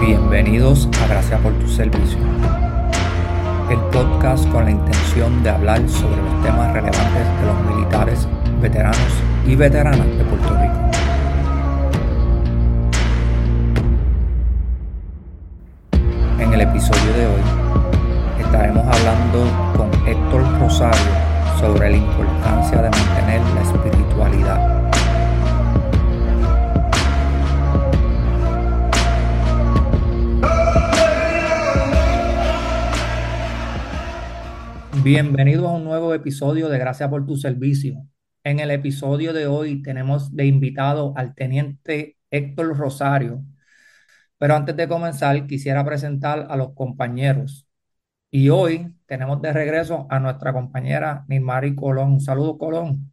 Bienvenidos a Gracias por tu servicio, el podcast con la intención de hablar sobre los temas relevantes de los militares, veteranos y veteranas de Puerto Rico. Episodio de hoy estaremos hablando con Héctor Rosario sobre la importancia de mantener la espiritualidad. Bienvenidos a un nuevo episodio de Gracias por tu servicio. En el episodio de hoy tenemos de invitado al teniente Héctor Rosario. Pero antes de comenzar, quisiera presentar a los compañeros. Y hoy tenemos de regreso a nuestra compañera Nilmari Colón. Un saludo, Colón.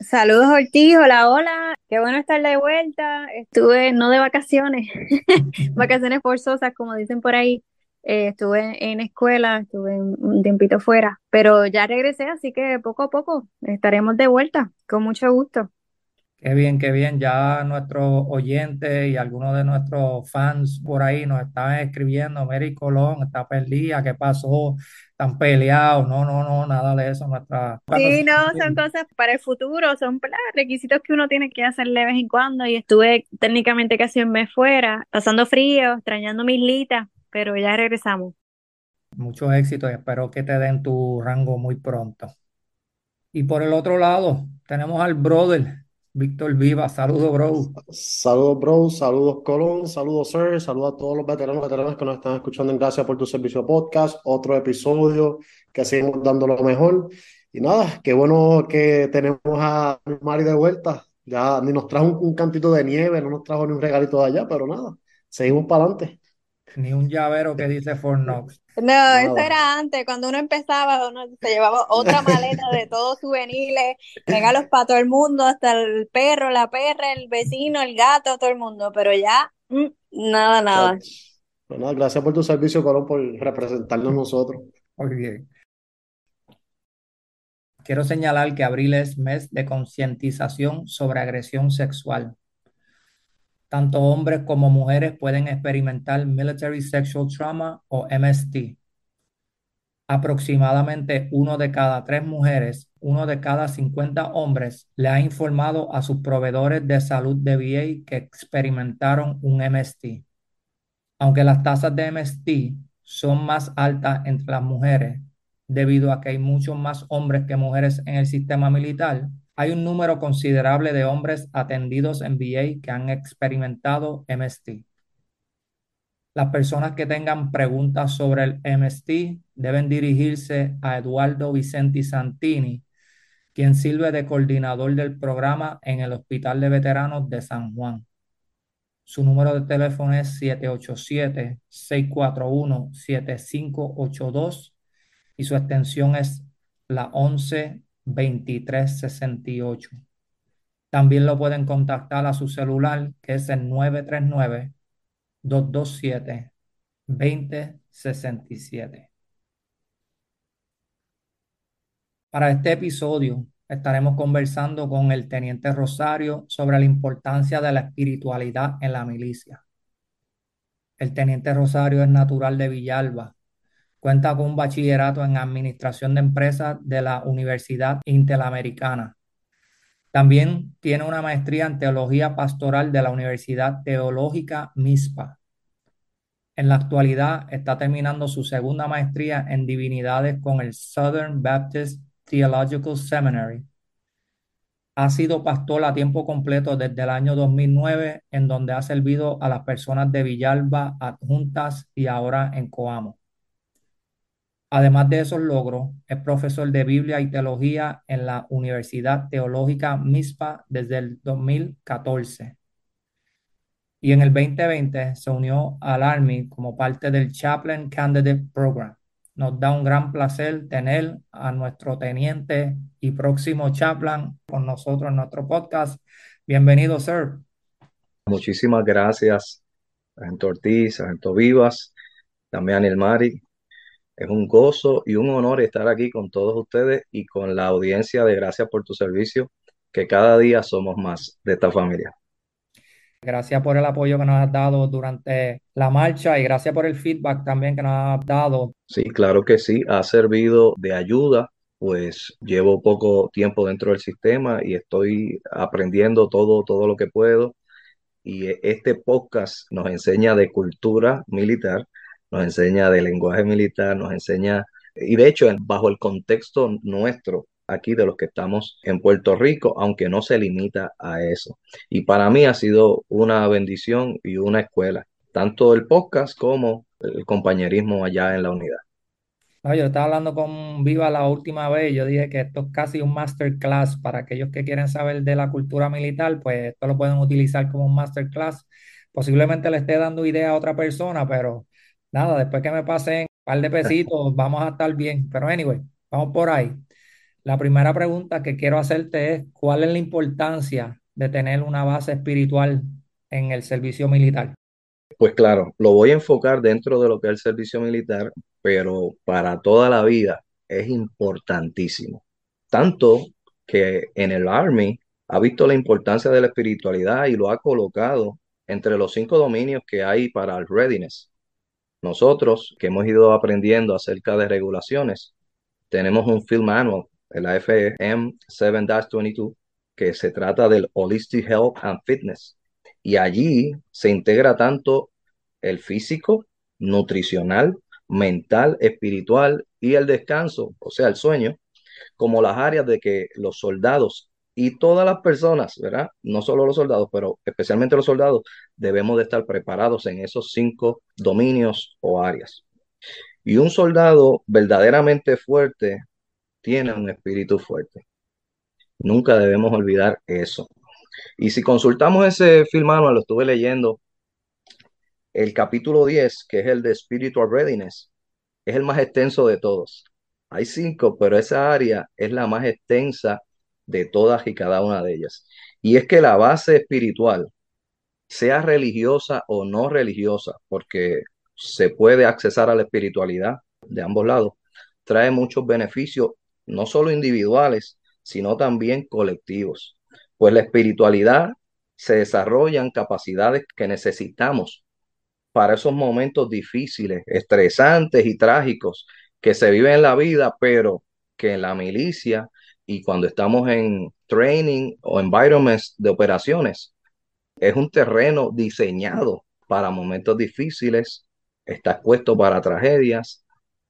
Saludos Ortiz, hola, hola, qué bueno estar de vuelta. Estuve no de vacaciones, vacaciones forzosas, como dicen por ahí. Eh, estuve en escuela, estuve un tiempito fuera, pero ya regresé, así que poco a poco estaremos de vuelta, con mucho gusto. Qué bien, qué bien. Ya nuestros oyentes y algunos de nuestros fans por ahí nos estaban escribiendo, Mary Colón está perdida, ¿qué pasó? Están peleados. No, no, no, nada de eso. Nuestra... Sí, no, son cosas para el futuro, son requisitos que uno tiene que hacer de vez en cuando y estuve técnicamente casi un mes fuera, pasando frío, extrañando mis litas, pero ya regresamos. Muchos éxitos y espero que te den tu rango muy pronto. Y por el otro lado, tenemos al brother Víctor Viva, saludos, bro. Saludos, bro. Saludos, Colón. Saludos, sir. Saludos a todos los veteranos veteranas que nos están escuchando Gracias por tu servicio podcast. Otro episodio que seguimos dando lo mejor. Y nada, qué bueno que tenemos a Mari de vuelta. Ya ni nos trajo un, un cantito de nieve, no nos trajo ni un regalito de allá, pero nada, seguimos para adelante. Ni un llavero que dice Fort Knox. No, eso era antes, cuando uno empezaba, uno se llevaba otra maleta de todos souvenirs, regalos para todo el mundo, hasta el perro, la perra, el vecino, el gato, todo el mundo, pero ya, mm, nada, nada. Bueno, gracias por tu servicio, Colón, por representarnos nosotros. Muy bien. Quiero señalar que abril es mes de concientización sobre agresión sexual. Tanto hombres como mujeres pueden experimentar Military Sexual Trauma o MST. Aproximadamente uno de cada tres mujeres, uno de cada 50 hombres le ha informado a sus proveedores de salud de VA que experimentaron un MST. Aunque las tasas de MST son más altas entre las mujeres, debido a que hay muchos más hombres que mujeres en el sistema militar, hay un número considerable de hombres atendidos en VA que han experimentado MST. Las personas que tengan preguntas sobre el MST deben dirigirse a Eduardo Vicenti Santini, quien sirve de coordinador del programa en el Hospital de Veteranos de San Juan. Su número de teléfono es 787-641-7582 y su extensión es la 112368. También lo pueden contactar a su celular, que es el 939-227-2067. Para este episodio estaremos conversando con el teniente Rosario sobre la importancia de la espiritualidad en la milicia. El teniente Rosario es natural de Villalba. Cuenta con un bachillerato en Administración de Empresas de la Universidad Interamericana. También tiene una maestría en Teología Pastoral de la Universidad Teológica MISPA. En la actualidad está terminando su segunda maestría en Divinidades con el Southern Baptist Theological Seminary. Ha sido pastor a tiempo completo desde el año 2009, en donde ha servido a las personas de Villalba, Adjuntas y ahora en Coamo. Además de esos logros, es profesor de Biblia y Teología en la Universidad Teológica MISPA desde el 2014. Y en el 2020 se unió al Army como parte del Chaplain Candidate Program. Nos da un gran placer tener a nuestro teniente y próximo chaplain con nosotros en nuestro podcast. Bienvenido, sir. Muchísimas gracias. Sargento Ortiz, Sargento Vivas, también El Mari. Es un gozo y un honor estar aquí con todos ustedes y con la audiencia de Gracias por tu servicio, que cada día somos más de esta familia. Gracias por el apoyo que nos has dado durante la marcha y gracias por el feedback también que nos has dado. Sí, claro que sí, ha servido de ayuda, pues llevo poco tiempo dentro del sistema y estoy aprendiendo todo, todo lo que puedo. Y este podcast nos enseña de cultura militar, nos enseña de lenguaje militar, nos enseña, y de hecho, bajo el contexto nuestro, aquí de los que estamos en Puerto Rico, aunque no se limita a eso. Y para mí ha sido una bendición y una escuela, tanto el podcast como el compañerismo allá en la unidad. No, yo estaba hablando con Viva la última vez yo dije que esto es casi un masterclass para aquellos que quieren saber de la cultura militar, pues esto lo pueden utilizar como un masterclass. Posiblemente le esté dando idea a otra persona, pero nada, después que me pasen un par de pesitos, vamos a estar bien. Pero anyway, vamos por ahí. La primera pregunta que quiero hacerte es, ¿cuál es la importancia de tener una base espiritual en el servicio militar? Pues claro, lo voy a enfocar dentro de lo que es el servicio militar, pero para toda la vida es importantísimo. Tanto que en el Army ha visto la importancia de la espiritualidad y lo ha colocado entre los cinco dominios que hay para el readiness. Nosotros, que hemos ido aprendiendo acerca de regulaciones, tenemos un field manual, el AFM 7-22, que se trata del Holistic Health and Fitness. Y allí se integra tanto el físico, nutricional, mental, espiritual y el descanso, o sea, el sueño, como las áreas de que los soldados y todas las personas, ¿verdad? No solo los soldados, pero especialmente los soldados, debemos de estar preparados en esos cinco dominios o áreas. Y un soldado verdaderamente fuerte tiene un espíritu fuerte. Nunca debemos olvidar eso. Y si consultamos ese film lo estuve leyendo, el capítulo 10, que es el de Spiritual Readiness, es el más extenso de todos. Hay cinco, pero esa área es la más extensa de todas y cada una de ellas. Y es que la base espiritual, sea religiosa o no religiosa, porque se puede accesar a la espiritualidad de ambos lados, trae muchos beneficios, no solo individuales, sino también colectivos. Pues la espiritualidad se desarrollan capacidades que necesitamos para esos momentos difíciles, estresantes y trágicos que se viven en la vida, pero que en la milicia y cuando estamos en training o environments de operaciones, es un terreno diseñado para momentos difíciles, está expuesto para tragedias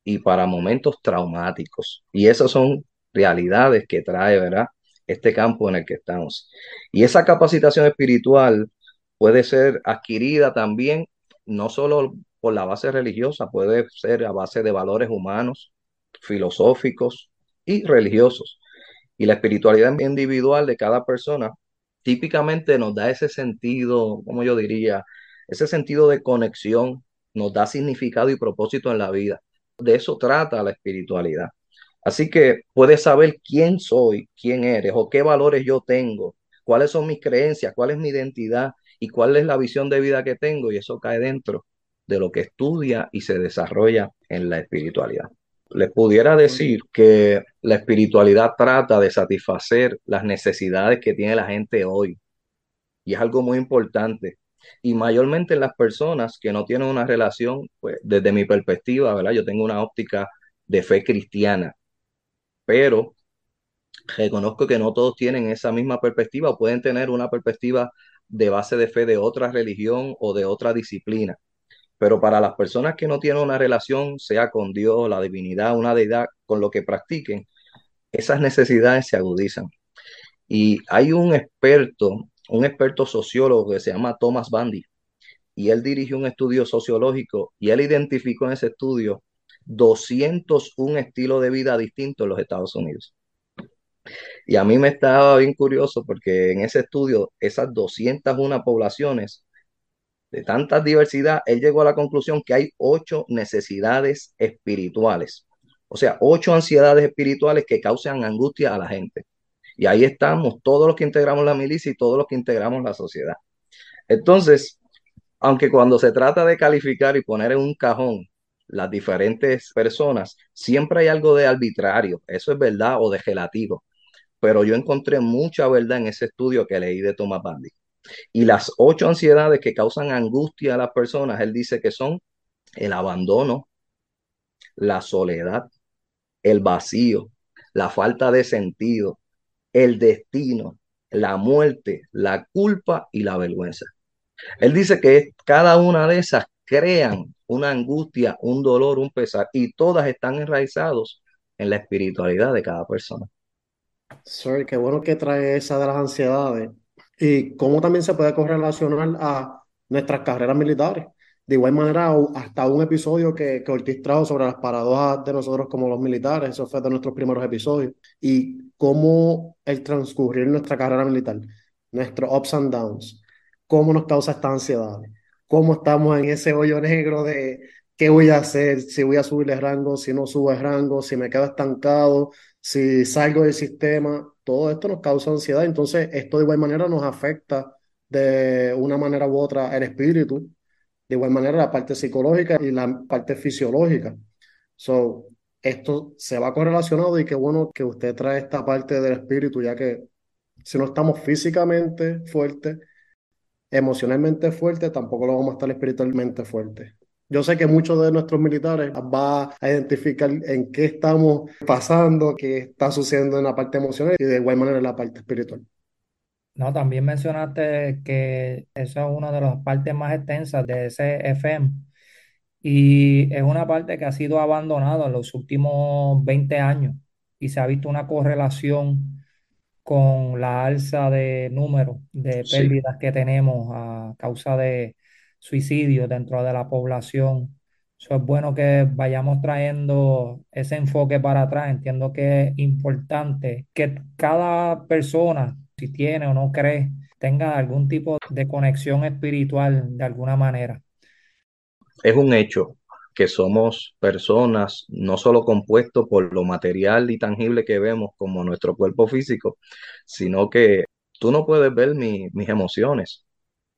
y para momentos traumáticos. Y esas son realidades que trae, ¿verdad? Este campo en el que estamos. Y esa capacitación espiritual puede ser adquirida también no solo por la base religiosa, puede ser a base de valores humanos, filosóficos y religiosos. Y la espiritualidad individual de cada persona típicamente nos da ese sentido, como yo diría, ese sentido de conexión, nos da significado y propósito en la vida. De eso trata la espiritualidad. Así que puedes saber quién soy, quién eres o qué valores yo tengo, cuáles son mis creencias, cuál es mi identidad y cuál es la visión de vida que tengo y eso cae dentro de lo que estudia y se desarrolla en la espiritualidad. Les pudiera decir que la espiritualidad trata de satisfacer las necesidades que tiene la gente hoy y es algo muy importante y mayormente en las personas que no tienen una relación, pues desde mi perspectiva, ¿verdad? Yo tengo una óptica de fe cristiana, pero reconozco que no todos tienen esa misma perspectiva o pueden tener una perspectiva de base de fe de otra religión o de otra disciplina. Pero para las personas que no tienen una relación, sea con Dios, la divinidad, una deidad, con lo que practiquen, esas necesidades se agudizan. Y hay un experto, un experto sociólogo que se llama Thomas Bandy, y él dirigió un estudio sociológico y él identificó en ese estudio 201 estilos de vida distintos en los Estados Unidos. Y a mí me estaba bien curioso porque en ese estudio, esas 201 poblaciones de tanta diversidad, él llegó a la conclusión que hay ocho necesidades espirituales. O sea, ocho ansiedades espirituales que causan angustia a la gente. Y ahí estamos todos los que integramos la milicia y todos los que integramos la sociedad. Entonces, Aunque cuando se trata de calificar y poner en un cajón las diferentes personas, siempre hay algo de arbitrario, eso es verdad o de relativo, pero yo encontré mucha verdad en ese estudio que leí de Thomas Bandy. Y las ocho ansiedades que causan angustia a las personas, él dice que son el abandono, la soledad, el vacío, la falta de sentido, el destino, la muerte, la culpa y la vergüenza. Él dice que cada una de esas crean una angustia, un dolor, un pesar, y todas están enraizados en la espiritualidad de cada persona. Sir, qué bueno que trae esa de las ansiedades y cómo también se puede correlacionar a nuestras carreras militares. De igual manera, hasta un episodio que, que Ortiz trajo sobre las paradojas de nosotros como los militares, eso fue de nuestros primeros episodios, y cómo el transcurrir nuestra carrera militar, nuestros ups and downs, cómo nos causa esta ansiedad, cómo estamos en ese hoyo negro de qué voy a hacer, si voy a subir de rango, si no subo de rango, si me quedo estancado, si salgo del sistema, todo esto nos causa ansiedad, entonces esto de igual manera nos afecta de una manera u otra el espíritu, de igual manera la parte psicológica y la parte fisiológica. So, esto se va correlacionado y qué bueno que usted trae esta parte del espíritu, ya que si no estamos físicamente fuertes, emocionalmente fuertes, tampoco lo vamos a estar espiritualmente fuertes. Yo sé que muchos de nuestros militares van a identificar en qué estamos pasando, qué está sucediendo en la parte emocional y de igual manera en la parte espiritual. No, también mencionaste que esa es una de las partes más extensas de ese FM y es una parte que ha sido abandonada en los últimos 20 años y se ha visto una correlación con la alza de números de Sí. pérdidas que tenemos a causa de suicidios dentro de la población. Eso es bueno que vayamos trayendo ese enfoque para atrás. Entiendo que es importante que cada persona, si tiene o no cree, tenga algún tipo de conexión espiritual de alguna manera. Es un hecho que somos personas no solo compuestos por lo material y tangible que vemos como nuestro cuerpo físico, sino que tú no puedes ver mi- mis emociones.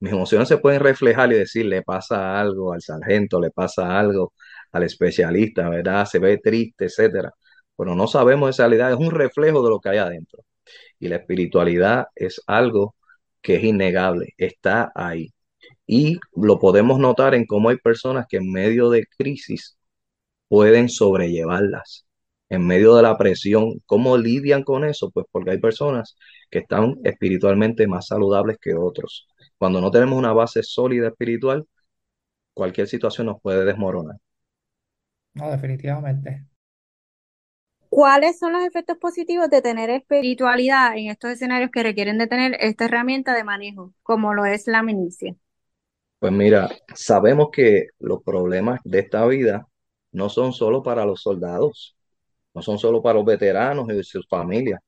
Mis emociones se pueden reflejar y decir, le pasa algo al sargento, le pasa algo al especialista, ¿verdad? Se ve triste, etcétera. Pero no sabemos esa realidad, es un reflejo de lo que hay adentro. Y la espiritualidad es algo que es innegable, está ahí. Y lo podemos notar en cómo hay personas que en medio de crisis pueden sobrellevarlas. En medio de la presión, ¿cómo lidian con eso? Pues porque hay personas que están espiritualmente más saludables que otros. Cuando no tenemos una base sólida espiritual, cualquier situación nos puede desmoronar. No, definitivamente. ¿Cuáles son los efectos positivos de tener espiritualidad en estos escenarios que requieren de tener esta herramienta de manejo, como lo es la milicia? Pues mira, sabemos que los problemas de esta vida no son solo para los soldados, no son solo para los veteranos y sus familias.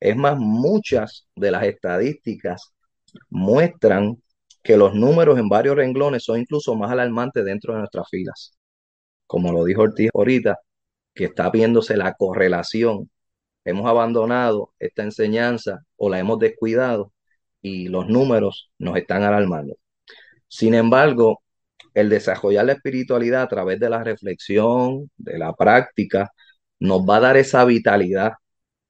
Es más, muchas de las estadísticas muestran que los números en varios renglones son incluso más alarmantes dentro de nuestras filas. Como lo dijo Ortiz ahorita, que está viéndose la correlación. Hemos abandonado esta enseñanza o la hemos descuidado y los números nos están alarmando. Sin embargo, el desarrollar la espiritualidad a través de la reflexión, de la práctica, nos va a dar esa vitalidad,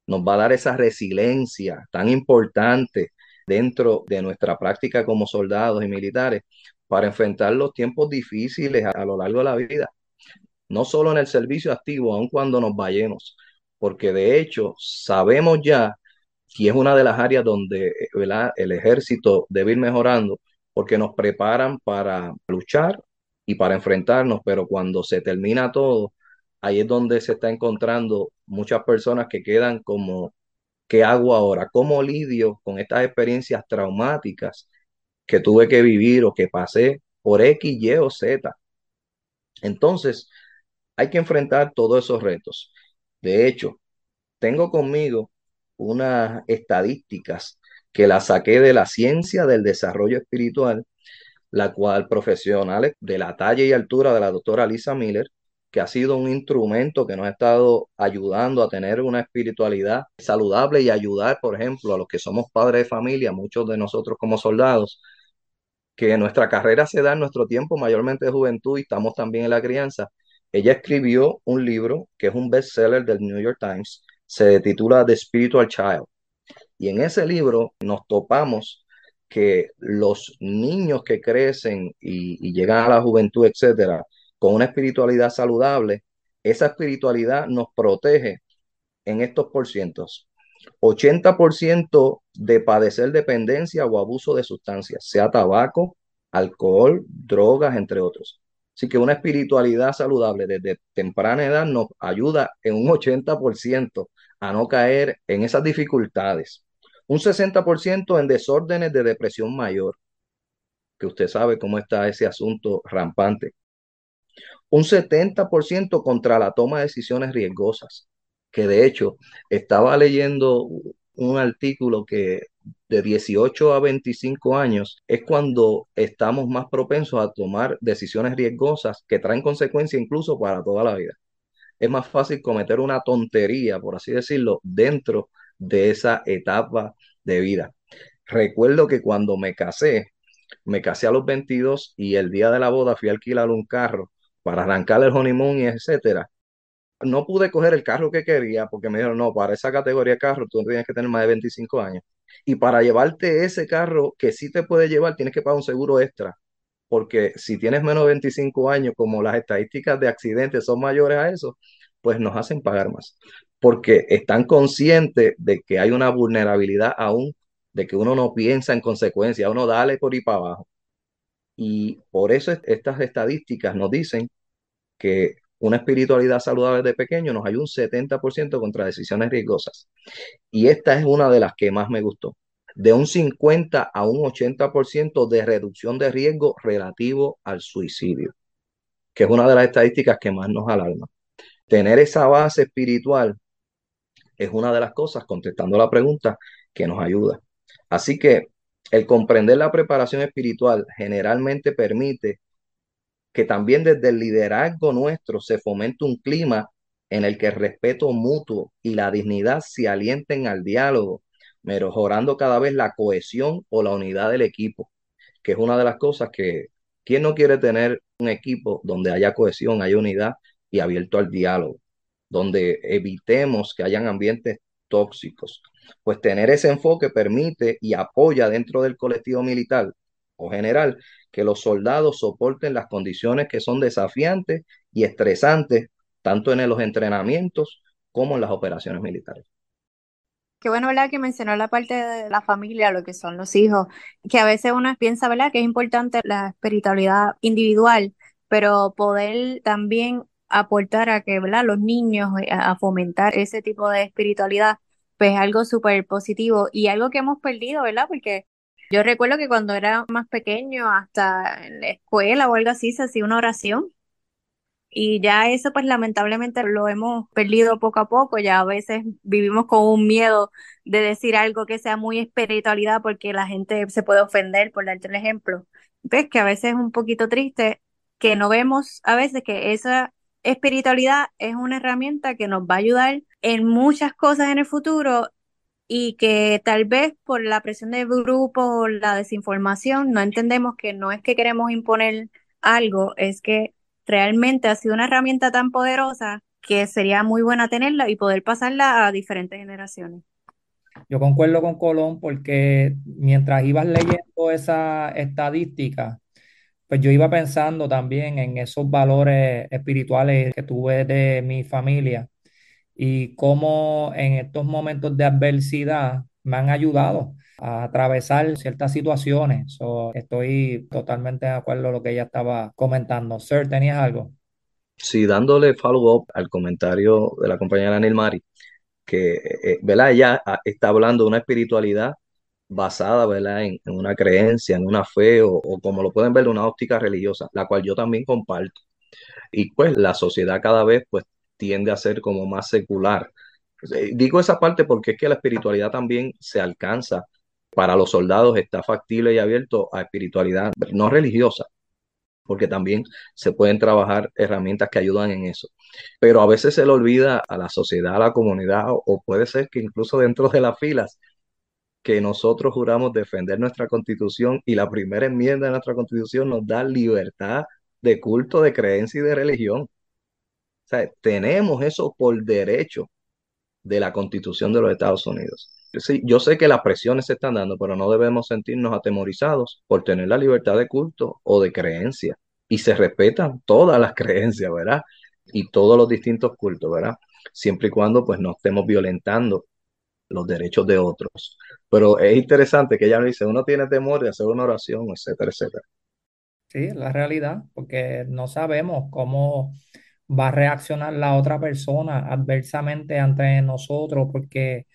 nos va a dar esa resiliencia tan importante dentro de nuestra práctica como soldados y militares para enfrentar los tiempos difíciles a, lo largo de la vida, no solo en el servicio activo, aun cuando nos vayamos, porque de hecho sabemos ya y es una de las áreas donde el ejército debe ir mejorando porque nos preparan para luchar y para enfrentarnos, pero cuando se termina todo, ahí es donde se está encontrando muchas personas que quedan como, ¿qué hago ahora? ¿Cómo lidio con estas experiencias traumáticas que tuve que vivir o que pasé por X, Y o Z? Entonces, hay que enfrentar todos esos retos. De hecho, tengo conmigo unas estadísticas que las saqué de la ciencia del desarrollo espiritual, la cual profesionales de la talla y altura de la doctora Lisa Miller, que ha sido un instrumento que nos ha estado ayudando a tener una espiritualidad saludable y ayudar, por ejemplo, a los que somos padres de familia, muchos de nosotros como soldados, que nuestra carrera se da en nuestro tiempo, mayormente de juventud, y estamos también en la crianza. Ella escribió un libro que es un bestseller del New York Times, se titula The Spiritual Child. Y en ese libro nos topamos que los niños que crecen y, y llegan a la juventud, etcétera, con una espiritualidad saludable, esa espiritualidad nos protege en estos porcientos. 80% de padecer dependencia o abuso de sustancias, sea tabaco, alcohol, drogas, entre otros. Así que una espiritualidad saludable desde temprana edad nos ayuda en un 80% a no caer en esas dificultades. Un 60% en desórdenes de depresión mayor, que usted sabe cómo está ese asunto rampante. Un 70% contra la toma de decisiones riesgosas, que de hecho estaba leyendo un artículo que de 18 a 25 años es cuando estamos más propensos a tomar decisiones riesgosas que traen consecuencias incluso para toda la vida. Es más fácil cometer una tontería, por así decirlo, dentro de esa etapa de vida. Recuerdo que cuando me casé, me casé a los 22 y el día de la boda fui a alquilar un carro para arrancar el honeymoon y etcétera. No pude coger el carro que quería porque me dijeron, no, para esa categoría de carro tú tienes que tener más de 25 años. Y para llevarte ese carro que sí te puede llevar, tienes que pagar un seguro extra. Porque si tienes menos de 25 años, como las estadísticas de accidentes son mayores a eso, pues nos hacen pagar más. Porque están conscientes de que hay una vulnerabilidad aún, de que uno no piensa en consecuencias, uno dale por ahí para abajo. Y por eso estas estadísticas nos dicen que una espiritualidad saludable de pequeño nos ayuda un 70% contra decisiones riesgosas. Y esta es una de las que más me gustó. De un 50 a un 80% de reducción de riesgo relativo al suicidio, que es una de las estadísticas que más nos alarma. Tener esa base espiritual es una de las cosas, contestando la pregunta, que nos ayuda. Así que el comprender la preparación espiritual generalmente permite que también desde el liderazgo nuestro se fomente un clima en el que el respeto mutuo y la dignidad se alienten al diálogo, mejorando cada vez la cohesión o la unidad del equipo, que es una de las cosas que, ¿quién no quiere tener un equipo donde haya cohesión, haya unidad y abierto al diálogo, donde evitemos que hayan ambientes tóxicos? Pues tener ese enfoque permite y apoya dentro del colectivo militar o general que los soldados soporten las condiciones que son desafiantes y estresantes, tanto en los entrenamientos como en las operaciones militares. Qué bueno, ¿verdad? Que mencionó la parte de la familia, lo que son los hijos, que a veces uno piensa, ¿verdad? Que es importante la espiritualidad individual, pero poder también aportar a que, ¿verdad? Los niños, eh, a fomentar ese tipo de espiritualidad, pues es algo súper positivo y algo que hemos perdido, ¿verdad? Porque yo recuerdo que cuando era más pequeño, hasta en la escuela o algo así, se hacía una oración. Y ya eso, pues lamentablemente lo hemos perdido poco a poco. Ya a veces vivimos con un miedo de decir algo que sea muy espiritualidad porque la gente se puede ofender, por darte un ejemplo. Ves que a veces es un poquito triste que no vemos a veces que esa espiritualidad es una herramienta que nos va a ayudar en muchas cosas en el futuro y que tal vez por la presión del grupo o la desinformación no entendemos que no es que queremos imponer algo, es que realmente ha sido una herramienta tan poderosa que sería muy buena tenerla y poder pasarla a diferentes generaciones. Yo concuerdo con Colón porque mientras ibas leyendo esa estadística, pues yo iba pensando también en esos valores espirituales que tuve de mi familia y cómo en estos momentos de adversidad me han ayudado a atravesar ciertas situaciones. estoy totalmente de acuerdo con lo que ella estaba comentando. Sir, ¿tenías algo? Sí, dándole follow-up al comentario de la compañera Mari, que eh, ¿verdad? ella ah, está hablando de una espiritualidad basada ¿verdad? En, en una creencia, en una fe o, o, como lo pueden ver, una óptica religiosa, la cual yo también comparto. Y pues la sociedad cada vez pues tiende a ser como más secular. Eh, digo esa parte porque es que la espiritualidad también se alcanza para los soldados, está factible y abierto a espiritualidad no religiosa, porque también se pueden trabajar herramientas que ayudan en eso. Pero a veces se le olvida a la sociedad, a la comunidad, o puede ser que incluso dentro de las filas, que nosotros juramos defender nuestra constitución y la primera enmienda de nuestra constitución nos da libertad de culto, de creencia y de religión. Sea, tenemos eso por derecho de la constitución de los Estados Unidos. Sí, yo sé que las presiones se están dando, pero no debemos sentirnos atemorizados por tener la libertad de culto o de creencia. Y se respetan todas las creencias, ¿verdad? Y todos los distintos cultos, ¿verdad? Siempre y cuando pues no estemos violentando los derechos de otros. Pero es interesante que ella me dice, uno tiene temor de hacer una oración, etcétera, etcétera. Sí, la realidad, porque no sabemos cómo va a reaccionar la otra persona adversamente ante nosotros, porque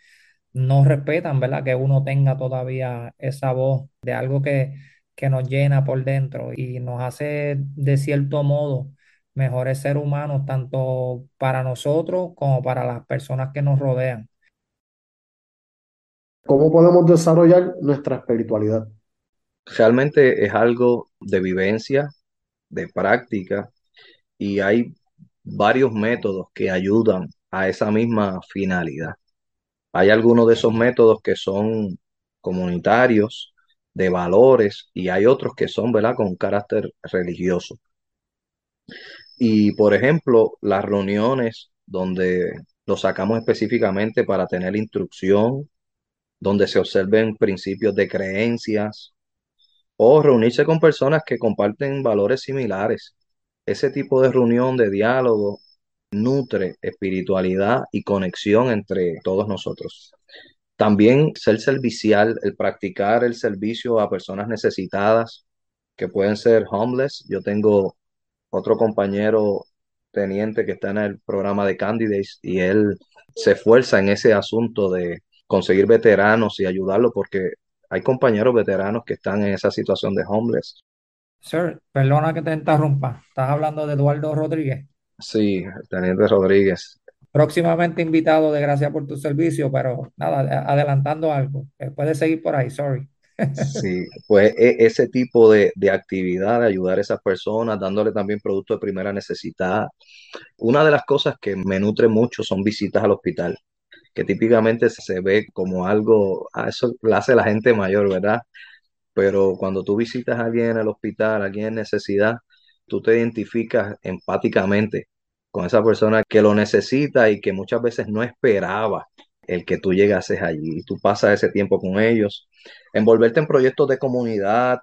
no respetan, ¿verdad? Que uno tenga todavía esa voz de algo que, que nos llena por dentro y nos hace de cierto modo mejores seres humanos, tanto para nosotros como para las personas que nos rodean. ¿Cómo podemos desarrollar nuestra espiritualidad? Realmente es algo de vivencia, de práctica, y hay varios métodos que ayudan a esa misma finalidad. Hay algunos de esos métodos que son comunitarios, de valores, y hay otros que son, ¿verdad?, con carácter religioso. Y, por ejemplo, las reuniones donde lo sacamos específicamente para tener instrucción, donde se observen principios de creencias, o reunirse con personas que comparten valores similares. Ese tipo de reunión, de diálogo, nutre espiritualidad y conexión entre todos nosotros. También ser servicial, el practicar el servicio a personas necesitadas, que pueden ser homeless. Yo tengo otro compañero teniente que está en el programa de Candidates y él se esfuerza en ese asunto de conseguir veteranos y ayudarlo porque hay compañeros veteranos que están en esa situación de homeless. Sir, perdona que te interrumpa. ¿Estás hablando de Eduardo Rodríguez? Sí, Teniente Rodríguez. Próximamente invitado de gracias por tu servicio, pero nada, adelantando algo. Eh, puedes seguir por ahí, sorry. Sí, pues e, ese tipo de, de actividad, de ayudar a esas personas, dándole también productos de primera necesidad. Una de las cosas que me nutre mucho son visitas al hospital, que típicamente se ve como algo, ah, eso lo hace la gente mayor, ¿verdad? Pero cuando tú visitas a alguien en el hospital, a alguien en necesidad, tú te identificas empáticamente con esa persona que lo necesita y que muchas veces no esperaba el que tú llegases allí. Y tú pasas ese tiempo con ellos, envolverte en proyectos de comunidad,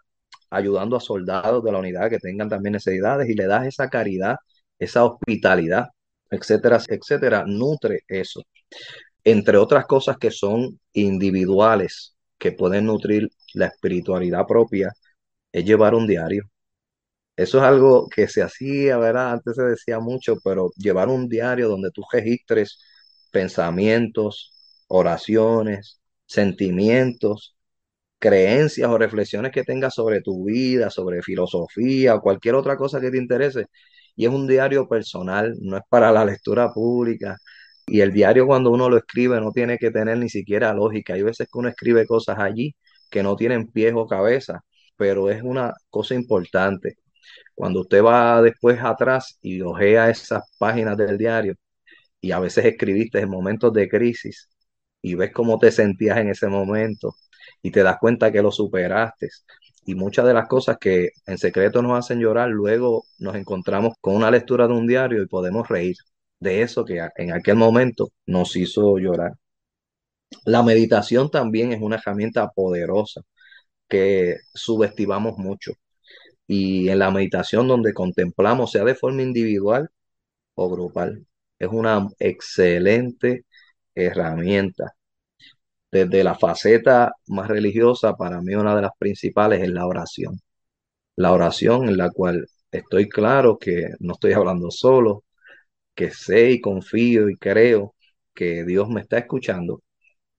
ayudando a soldados de la unidad que tengan también necesidades y le das esa caridad, esa hospitalidad, etcétera, etcétera, nutre eso. Entre otras cosas que son individuales, que pueden nutrir la espiritualidad propia, es llevar un diario. Eso es algo que se hacía, ¿verdad? Antes se decía mucho, pero llevar un diario donde tú registres pensamientos, oraciones, sentimientos, creencias o reflexiones que tengas sobre tu vida, sobre filosofía o cualquier otra cosa que te interese. Y es un diario personal, no es para la lectura pública. Y el diario cuando uno lo escribe no tiene que tener ni siquiera lógica. Hay veces que uno escribe cosas allí que no tienen pies o cabeza, pero es una cosa importante. Cuando usted va después atrás y ojea esas páginas del diario y a veces escribiste en momentos de crisis y ves cómo te sentías en ese momento y te das cuenta que lo superaste. Y muchas de las cosas que en secreto nos hacen llorar, luego nos encontramos con una lectura de un diario y podemos reír de eso que en aquel momento nos hizo llorar. La meditación también es una herramienta poderosa que subestimamos mucho. Y en la meditación donde contemplamos, sea de forma individual o grupal, es una excelente herramienta. Desde la faceta más religiosa, para mí una de las principales es la oración. La oración en la cual estoy claro que no estoy hablando solo, que sé y confío y creo que Dios me está escuchando.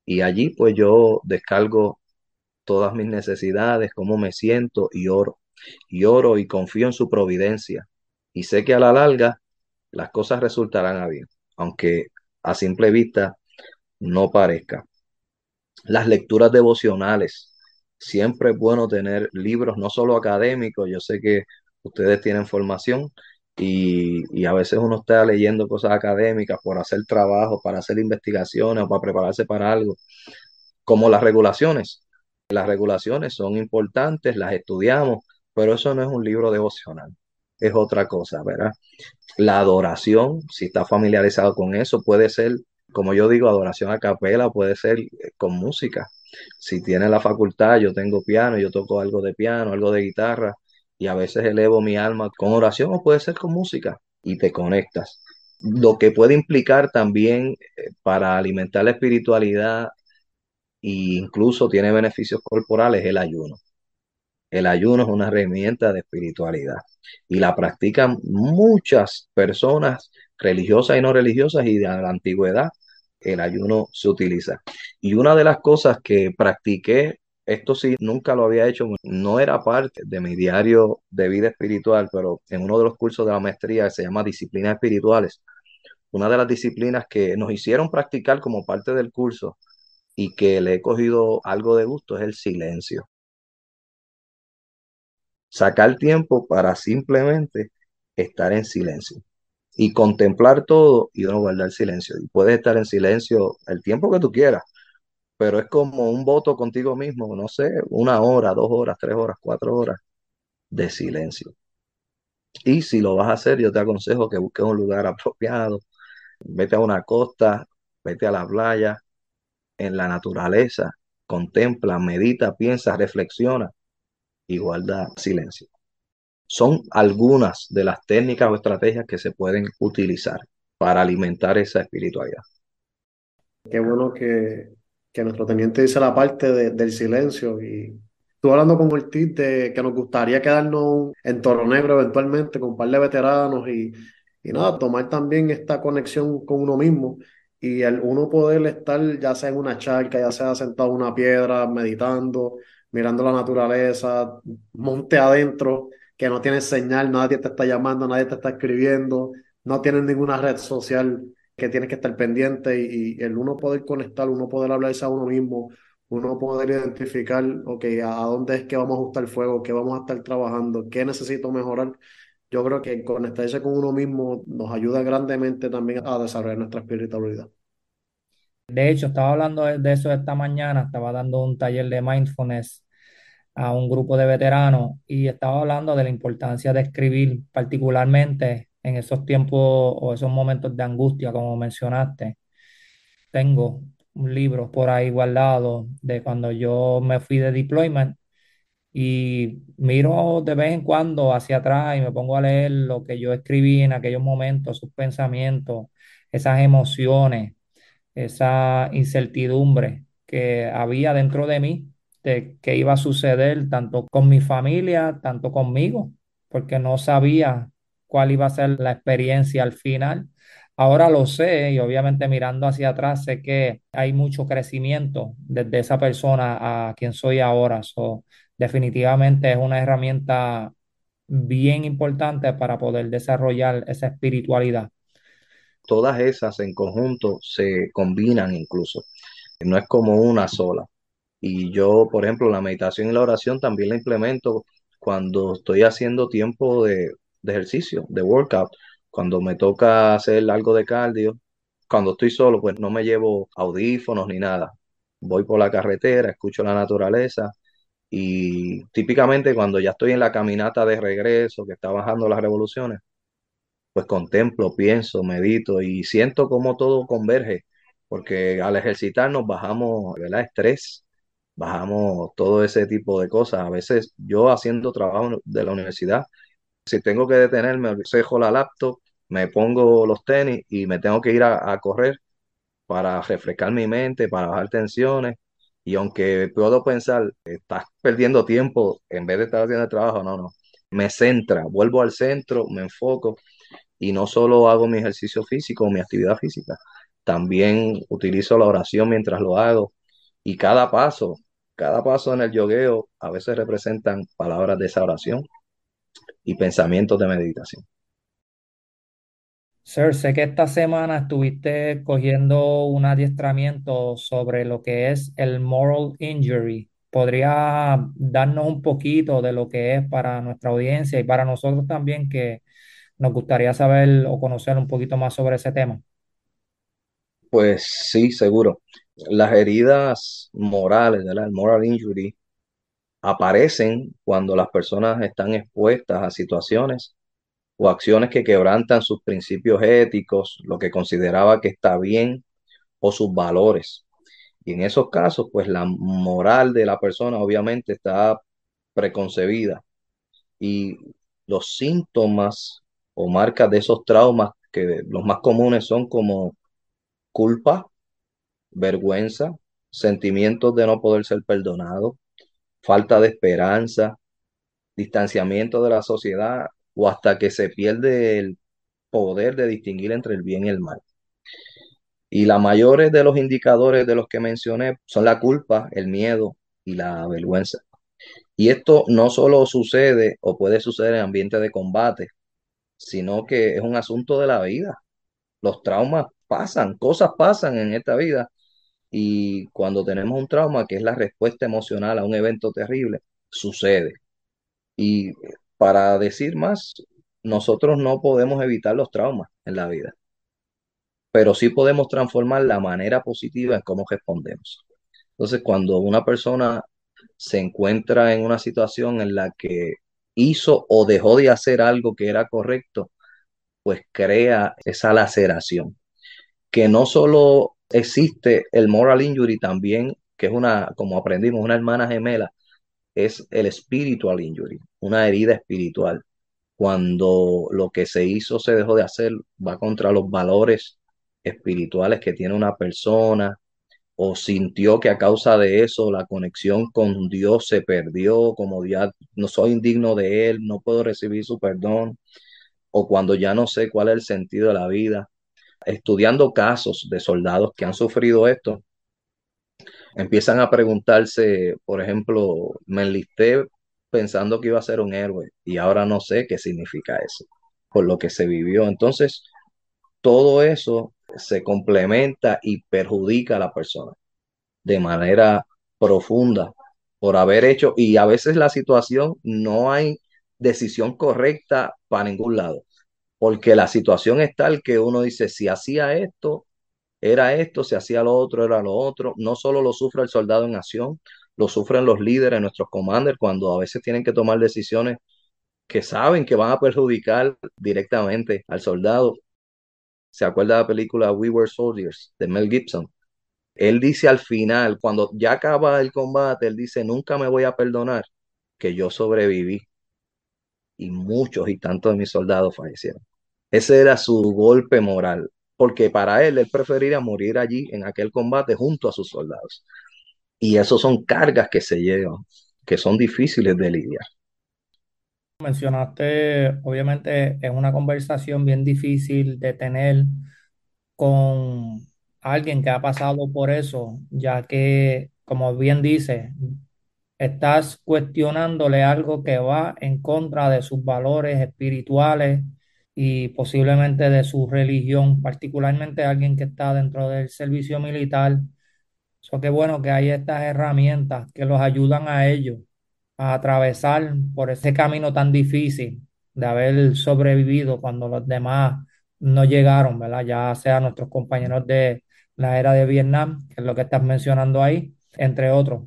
Y allí pues yo descargo todas mis necesidades, cómo me siento y oro. Y oro y confío en su providencia. Y sé que a la larga las cosas resultarán a bien, aunque a simple vista no parezca. Las lecturas devocionales. Siempre es bueno tener libros, no solo académicos, yo sé que ustedes tienen formación y, y a veces uno está leyendo cosas académicas por hacer trabajo, para hacer investigaciones o para prepararse para algo. como las regulaciones. Las regulaciones son importantes, las estudiamos, pero eso no es un libro devocional, es otra cosa, ¿verdad? La adoración, si está familiarizado con eso, puede ser, como yo digo, adoración a capela, puede ser eh, con música. Si tiene la facultad, yo tengo piano, yo toco algo de piano, algo de guitarra, y a veces elevo mi alma con oración o puede ser con música y te conectas. Lo que puede implicar también eh, para alimentar la espiritualidad e incluso tiene beneficios corporales el ayuno. El ayuno es una herramienta de espiritualidad y la practican muchas personas religiosas y no religiosas y de la antigüedad el ayuno se utiliza. Y una de las cosas que practiqué, esto sí, nunca lo había hecho, no era parte de mi diario de vida espiritual, pero en uno de los cursos de la maestría que se llama Disciplinas Espirituales, una de las disciplinas que nos hicieron practicar como parte del curso y que le he cogido algo de gusto es el silencio. Sacar tiempo para simplemente estar en silencio y contemplar todo y uno guardar silencio. Y puedes estar en silencio el tiempo que tú quieras, pero es como un voto contigo mismo, no sé, una hora, dos horas, tres horas, cuatro horas de silencio. Y si lo vas a hacer, yo te aconsejo que busques un lugar apropiado, vete a una costa, vete a la playa, en la naturaleza, contempla, medita, piensa, reflexiona y guarda silencio. Son algunas de las técnicas o estrategias que se pueden utilizar para alimentar esa espiritualidad. Qué bueno que, que nuestro teniente dice la parte de- del silencio y estuve hablando con Ortiz de que nos gustaría quedarnos en Toro Negro eventualmente con un par de veteranos y, y nada, tomar también esta conexión con uno mismo y el uno poder estar ya sea en una charca, ya sea sentado en una piedra, meditando, mirando la naturaleza, monte adentro, que no tienes señal, nadie te está llamando, nadie te está escribiendo, no tienes ninguna red social que tienes que estar pendiente y, el uno poder conectar, uno poder hablarse a uno mismo, uno poder identificar, ok, a, a dónde es que vamos a ajustar el fuego, qué vamos a estar trabajando, qué necesito mejorar. Yo creo que conectarse con uno mismo nos ayuda grandemente también a desarrollar nuestra espiritualidad. De hecho, estaba hablando de eso esta mañana, estaba dando un taller de mindfulness a un grupo de veteranos y estaba hablando de la importancia de escribir, particularmente en esos tiempos o esos momentos de angustia, como mencionaste. Tengo un libro por ahí guardado de cuando yo me fui de deployment y miro de vez en cuando hacia atrás y me pongo a leer lo que yo escribí en aquellos momentos, sus pensamientos, esas emociones, esa incertidumbre que había dentro de mí de qué iba a suceder tanto con mi familia, tanto conmigo, porque no sabía cuál iba a ser la experiencia al final. Ahora lo sé y obviamente mirando hacia atrás sé que hay mucho crecimiento desde esa persona a quien soy ahora. So, definitivamente es una herramienta bien importante para poder desarrollar esa espiritualidad. Todas esas en conjunto se combinan incluso. No es como una sola. Y yo, por ejemplo, la meditación y la oración también la implemento cuando estoy haciendo tiempo de, de ejercicio, de workout, cuando me toca hacer algo de cardio, cuando estoy solo, pues no me llevo audífonos ni nada. Voy por la carretera, escucho la naturaleza y típicamente cuando ya estoy en la caminata de regreso, que está bajando las revoluciones, pues contemplo, pienso, medito y siento cómo todo converge, porque al ejercitarnos bajamos. Estrés bajamos todo ese tipo de cosas. A veces yo haciendo trabajo de la universidad, si tengo que detenerme, cejo la laptop, me pongo los tenis y me tengo que ir a, correr para refrescar mi mente, para bajar tensiones. Y aunque puedo pensar, estás perdiendo tiempo en vez de estar haciendo trabajo, no, no. Me centra, vuelvo al centro, me enfoco y no solo hago mi ejercicio físico, mi actividad física, también utilizo la oración mientras lo hago y cada paso, cada paso en el yogueo a veces representan palabras de esa oración y pensamientos de meditación. Sir, sé que esta semana estuviste cogiendo un adiestramiento sobre lo que es el moral injury. ¿Podría darnos un poquito de lo que es para nuestra audiencia y para nosotros también que nos gustaría saber o conocer un poquito más sobre ese tema? Pues sí, seguro. Las heridas morales, ¿verdad? El moral injury aparecen cuando las personas están expuestas a situaciones o acciones que quebrantan sus principios éticos, lo que consideraba que está bien o sus valores. Y en esos casos, pues la moral de la persona obviamente está preconcebida y los síntomas o marcas de esos traumas, que los más comunes son como culpa, vergüenza, sentimientos de no poder ser perdonado, falta de esperanza, distanciamiento de la sociedad o hasta que se pierde el poder de distinguir entre el bien y el mal. Y la mayores de los indicadores de los que mencioné son la culpa, el miedo y la vergüenza. Y esto no solo sucede o puede suceder en ambientes de combate, sino que es un asunto de la vida. Los traumas pasan, cosas pasan en esta vida y cuando tenemos un trauma, que es la respuesta emocional a un evento terrible, sucede. Y para decir más, nosotros no podemos evitar los traumas en la vida, pero sí podemos transformar la manera positiva en cómo respondemos. Entonces, cuando una persona se encuentra en una situación en la que hizo o dejó de hacer algo que era correcto, pues crea esa laceración, que no solo existe el moral injury también, que es una, como aprendimos, una hermana gemela, es el spiritual injury, una herida espiritual. Cuando lo que se hizo se dejó de hacer, va contra los valores espirituales que tiene una persona, o sintió que a causa de eso la conexión con Dios se perdió, como ya no soy indigno de Él, no puedo recibir su perdón, o cuando ya no sé cuál es el sentido de la vida. Estudiando casos de soldados que han sufrido esto, empiezan a preguntarse, por ejemplo, me enlisté pensando que iba a ser un héroe y ahora no sé qué significa eso, por lo que se vivió. Entonces, todo eso se complementa y perjudica a la persona de manera profunda por haber hecho, y a veces la situación no hay decisión correcta para ningún lado, porque la situación es tal que uno dice, si hacía esto, era esto, si hacía lo otro, era lo otro. No solo lo sufre el soldado en acción, lo sufren los líderes, nuestros commanders, cuando a veces tienen que tomar decisiones que saben que van a perjudicar directamente al soldado. ¿Se acuerda de la película We Were Soldiers de Mel Gibson? Él dice al final, cuando ya acaba el combate, él dice, nunca me voy a perdonar que yo sobreviví. Y muchos y tantos de mis soldados fallecieron. Ese era su golpe moral porque para él él preferiría morir allí en aquel combate junto a sus soldados. Y eso son cargas que se llevan, que son difíciles de lidiar. Mencionaste, obviamente, es una conversación bien difícil de tener con alguien que ha pasado por eso, ya que, como bien dice, estás cuestionándole algo que va en contra de sus valores espirituales y posiblemente de su religión, particularmente alguien que está dentro del servicio militar. Eso qué bueno que hay estas herramientas que los ayudan a ellos a atravesar por ese camino tan difícil de haber sobrevivido cuando los demás no llegaron. Ya sea nuestros compañeros de la era de Vietnam, que es lo que estás mencionando ahí, entre otros.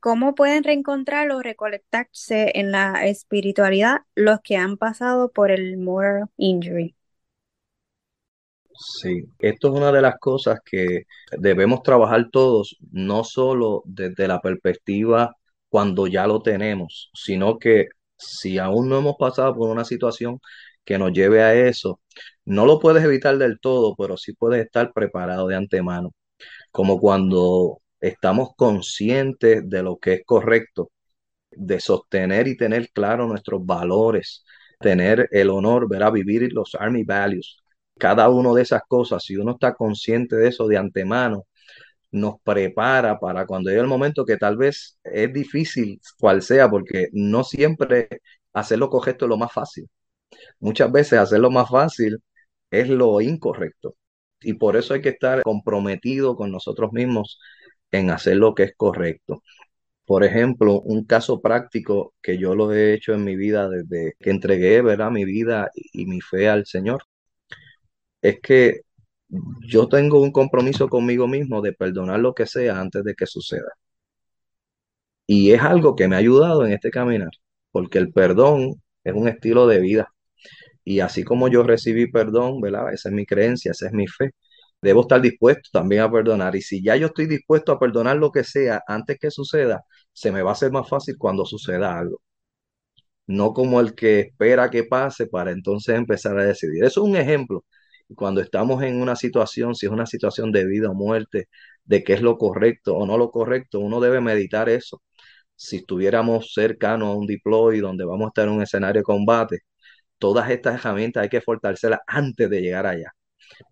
¿Cómo pueden reencontrar o recolectarse en la espiritualidad los que han pasado por el moral injury? Sí, esto es una de las cosas que debemos trabajar todos, no solo desde la perspectiva cuando ya lo tenemos, sino que si aún no hemos pasado por una situación que nos lleve a eso, no lo puedes evitar del todo, pero sí puedes estar preparado de antemano, como cuando estamos conscientes de lo que es correcto, de sostener y tener claro nuestros valores, tener el honor, ver a vivir los Army Values. Cada una de esas cosas, si uno está consciente de eso de antemano, nos prepara para cuando llegue el momento que tal vez es difícil, cual sea, porque no siempre hacer lo correcto es lo más fácil. Muchas veces hacer lo más fácil es lo incorrecto. Y por eso hay que estar comprometido con nosotros mismos en hacer lo que es correcto. Por ejemplo, un caso práctico que yo lo he hecho en mi vida desde que entregué ¿verdad? mi vida y mi fe al Señor. es que yo tengo un compromiso conmigo mismo de perdonar lo que sea antes de que suceda. Y es algo que me ha ayudado en este caminar, porque el perdón es un estilo de vida. Y así como yo recibí perdón, ¿verdad? Esa es mi creencia, esa es mi fe. Debo estar dispuesto también a perdonar. Y si ya yo estoy dispuesto a perdonar lo que sea antes que suceda, se me va a hacer más fácil cuando suceda algo. No como el que espera que pase para entonces empezar a decidir. Eso es un ejemplo. Cuando estamos en una situación, si es una situación de vida o muerte, de qué es lo correcto o no lo correcto, uno debe meditar eso. Si estuviéramos cercanos a un deploy donde vamos a estar en un escenario de combate, todas estas herramientas hay que fortalecerlas antes de llegar allá.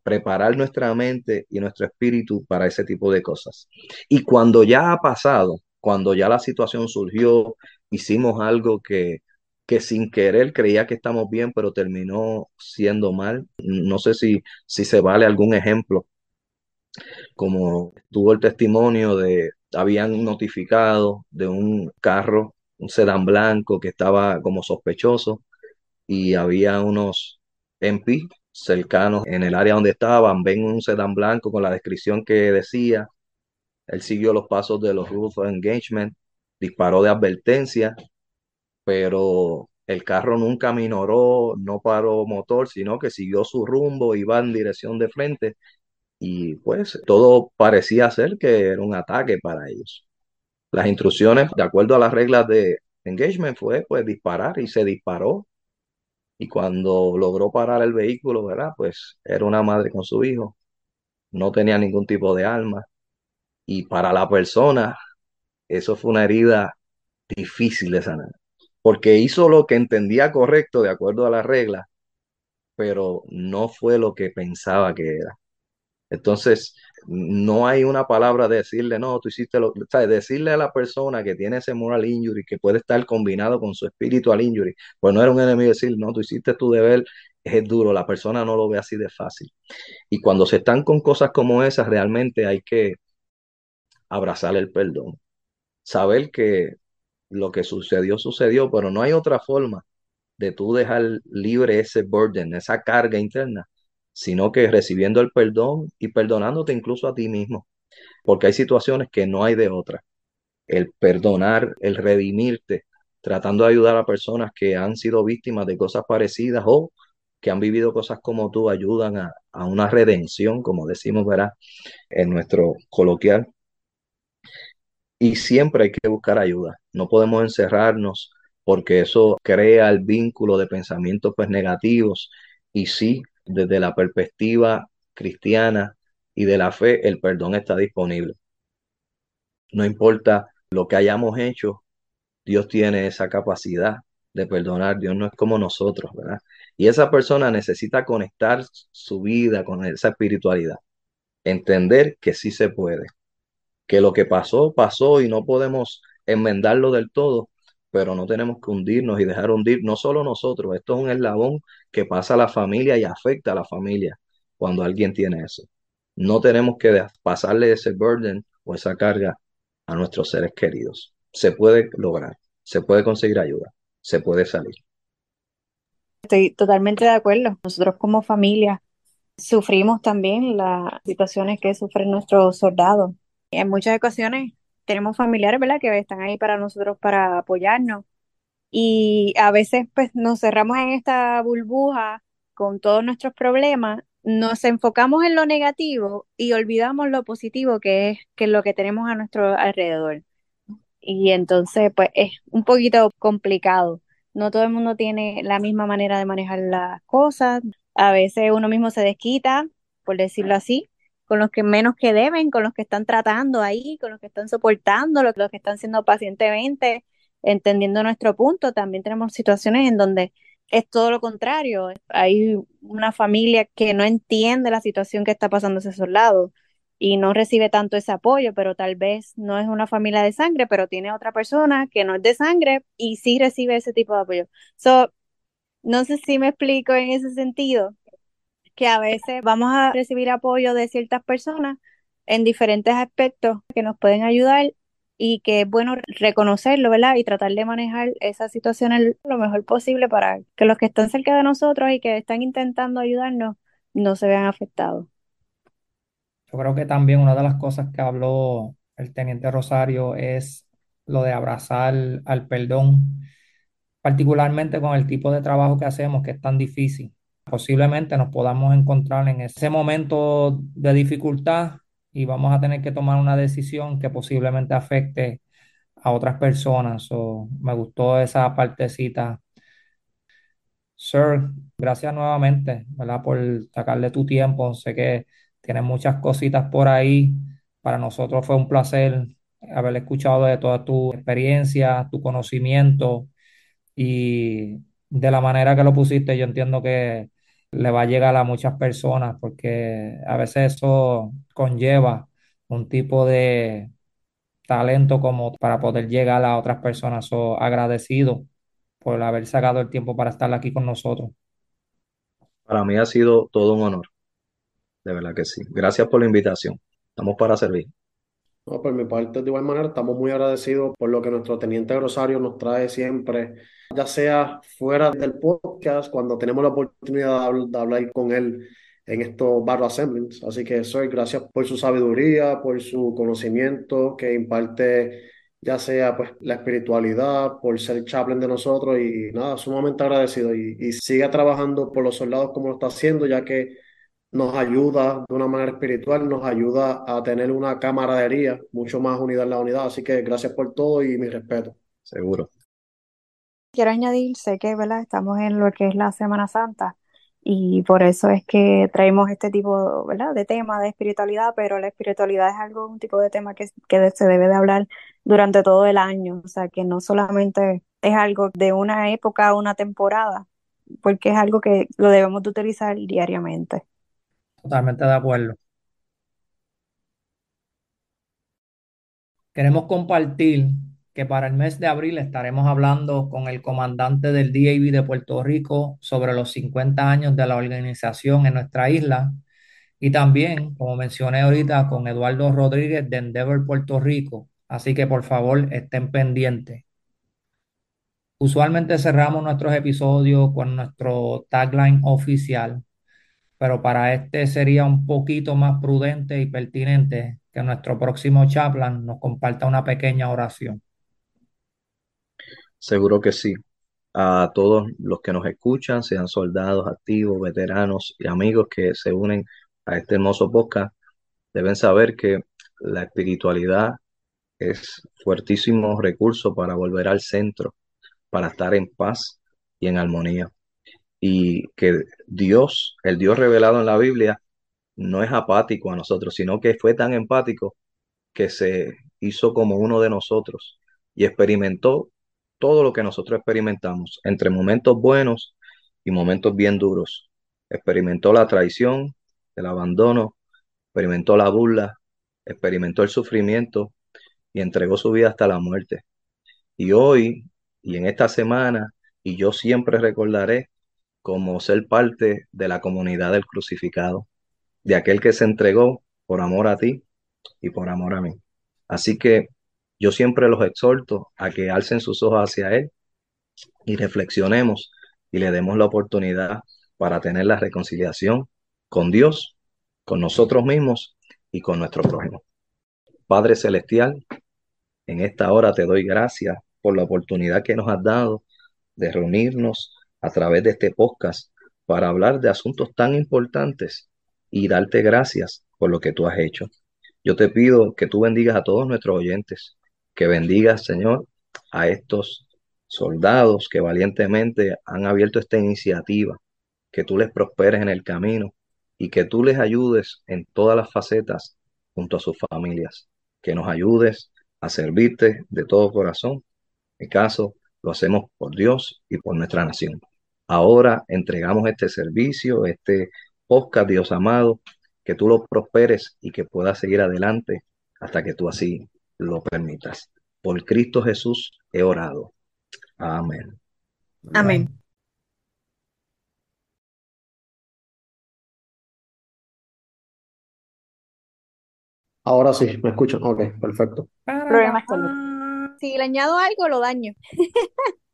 Preparar nuestra mente y nuestro espíritu para ese tipo de cosas. Y cuando ya ha pasado, cuando ya la situación surgió, hicimos algo que, que sin querer creía que estamos bien, pero terminó siendo mal. No sé si, si se vale algún ejemplo, como tuvo el testimonio de, habían notificado de un carro, un sedán blanco que estaba como sospechoso y había unos MP cercanos en el área donde estaban, ven un sedán blanco con la descripción que decía, él siguió los pasos de los rules engagement, disparó de advertencia, pero el carro nunca minoró, no paró motor, sino que siguió su rumbo, iba en dirección de frente. Y pues todo parecía ser que era un ataque para ellos. Las instrucciones, de acuerdo a las reglas de engagement, fue pues disparar y se disparó y cuando logró parar el vehículo, ¿verdad? Pues era una madre con su hijo, no tenía ningún tipo de alma. Y para la persona, eso fue una herida difícil de sanar, porque hizo lo que entendía correcto de acuerdo a las reglas, pero no fue lo que pensaba que era. Entonces, no hay una palabra de decirle, no, tú hiciste lo, ¿sabes? Decirle a la persona que tiene ese moral injury, que puede estar combinado con su espiritual injury, pues no era un enemigo decir, no, tú hiciste tu deber, es duro, la persona no lo ve así de fácil. Y cuando se están con cosas como esas, realmente hay que abrazar el perdón, saber que lo que sucedió, sucedió, pero no hay otra forma de tú dejar libre ese burden, esa carga interna sino que recibiendo el perdón y perdonándote incluso a ti mismo, porque hay situaciones que no hay de otra. El perdonar, el redimirte, tratando de ayudar a personas que han sido víctimas de cosas parecidas o que han vivido cosas como tú, ayudan a, a una redención, como decimos, ¿verdad? En nuestro coloquial. Y siempre hay que buscar ayuda. No podemos encerrarnos porque eso crea el vínculo de pensamientos pues negativos y sí desde la perspectiva cristiana y de la fe, el perdón está disponible. No importa lo que hayamos hecho, Dios tiene esa capacidad de perdonar. Dios no es como nosotros, ¿verdad? Y esa persona necesita conectar su vida con esa espiritualidad. Entender que sí se puede. Que lo que pasó, pasó y no podemos enmendarlo del todo, pero no tenemos que hundirnos y dejar hundir no solo nosotros, esto es un eslabón que pasa a la familia y afecta a la familia cuando alguien tiene eso. No tenemos que pasarle ese burden o esa carga a nuestros seres queridos. Se puede lograr, se puede conseguir ayuda, se puede salir. Estoy totalmente de acuerdo. Nosotros como familia sufrimos también las situaciones que sufren nuestros soldados. En muchas ocasiones tenemos familiares, ¿verdad? Que están ahí para nosotros, para apoyarnos. Y a veces pues nos cerramos en esta burbuja con todos nuestros problemas, nos enfocamos en lo negativo y olvidamos lo positivo que es, que es lo que tenemos a nuestro alrededor. Y entonces pues es un poquito complicado. No todo el mundo tiene la misma manera de manejar las cosas. A veces uno mismo se desquita, por decirlo así, con los que menos que deben, con los que están tratando ahí, con los que están soportando, los, que están siendo pacientemente, entendiendo nuestro punto. También tenemos situaciones en donde es todo lo contrario. Hay una familia que no entiende la situación que está pasando ese soldado y no recibe tanto ese apoyo, pero tal vez no es una familia de sangre, pero tiene otra persona que no es de sangre y sí recibe ese tipo de apoyo. So, no sé si me explico en ese sentido, que a veces vamos a recibir apoyo de ciertas personas en diferentes aspectos que nos pueden ayudar y que es bueno reconocerlo, ¿verdad? Y tratar de manejar esa situación lo mejor posible para que los que están cerca de nosotros y que están intentando ayudarnos no se vean afectados. Yo creo que también una de las cosas que habló el teniente Rosario es lo de abrazar al perdón, particularmente con el tipo de trabajo que hacemos, que es tan difícil. Posiblemente nos podamos encontrar en ese momento de dificultad y vamos a tener que tomar una decisión que posiblemente afecte a otras personas. O me gustó esa partecita. Sir, gracias nuevamente, ¿verdad? Por sacarle tu tiempo. Sé que tienes muchas cositas por ahí. Para nosotros fue un placer haber escuchado de toda tu experiencia, tu conocimiento y de la manera que lo pusiste, yo entiendo que le va a llegar a muchas personas porque a veces eso conlleva un tipo de talento como para poder llegar a otras personas. So, agradecido por haber sacado el tiempo para estar aquí con nosotros. Para mí ha sido todo un honor, de verdad que sí. Gracias por la invitación. Estamos para servir. No, por mi parte, de igual manera, estamos muy agradecidos por lo que nuestro teniente Rosario nos trae siempre, ya sea fuera del podcast, cuando tenemos la oportunidad de, de hablar con él en estos barro assemblies. Así que, soy gracias por su sabiduría, por su conocimiento que imparte, ya sea pues la espiritualidad, por ser chaplain de nosotros y nada, sumamente agradecido y, y siga trabajando por los soldados como lo está haciendo, ya que nos ayuda de una manera espiritual, nos ayuda a tener una camaradería mucho más unida en la unidad. Así que gracias por todo y mi respeto. Seguro. Quiero añadir, sé que, ¿verdad? Estamos en lo que es la Semana Santa y por eso es que traemos este tipo, ¿verdad? De tema de espiritualidad, pero la espiritualidad es algo, un tipo de tema que, que se debe de hablar durante todo el año, o sea, que no solamente es algo de una época o una temporada, porque es algo que lo debemos de utilizar diariamente. Totalmente de acuerdo. Queremos compartir que para el mes de abril estaremos hablando con el comandante del DAV de Puerto Rico sobre los 50 años de la organización en nuestra isla y también, como mencioné ahorita, con Eduardo Rodríguez de Endeavor Puerto Rico. Así que por favor estén pendientes. Usualmente cerramos nuestros episodios con nuestro tagline oficial, pero para este sería un poquito más prudente y pertinente que nuestro próximo chaplain nos comparta una pequeña oración. Seguro que sí. A todos los que nos escuchan, sean soldados activos, veteranos y amigos que se unen a este hermoso podcast, deben saber que la espiritualidad es fuertísimo recurso para volver al centro, para estar en paz y en armonía. Y que Dios, el Dios revelado en la Biblia, no es apático a nosotros, sino que fue tan empático que se hizo como uno de nosotros y experimentó todo lo que nosotros experimentamos, entre momentos buenos y momentos bien duros. Experimentó la traición, el abandono, experimentó la burla, experimentó el sufrimiento y entregó su vida hasta la muerte. Y hoy y en esta semana, y yo siempre recordaré como ser parte de la comunidad del crucificado, de aquel que se entregó por amor a ti y por amor a mí. Así que yo siempre los exhorto a que alcen sus ojos hacia Él y reflexionemos y le demos la oportunidad para tener la reconciliación con Dios, con nosotros mismos y con nuestro prójimo. Padre Celestial, en esta hora te doy gracias por la oportunidad que nos has dado de reunirnos a través de este podcast para hablar de asuntos tan importantes y darte gracias por lo que tú has hecho. Yo te pido que tú bendigas a todos nuestros oyentes, que bendigas, Señor, a estos soldados que valientemente han abierto esta iniciativa, que tú les prosperes en el camino y que tú les ayudes en todas las facetas junto a sus familias, que nos ayudes a servirte de todo corazón. En caso, lo hacemos por Dios y por nuestra nación. Ahora entregamos este servicio, este podcast, Dios amado, que tú lo prosperes y que puedas seguir adelante hasta que tú así lo permitas. Por Cristo Jesús he orado. Amén. Amén. Ahora sí, me escuchan. Ok, perfecto. Problemas. Si le añado algo, lo daño.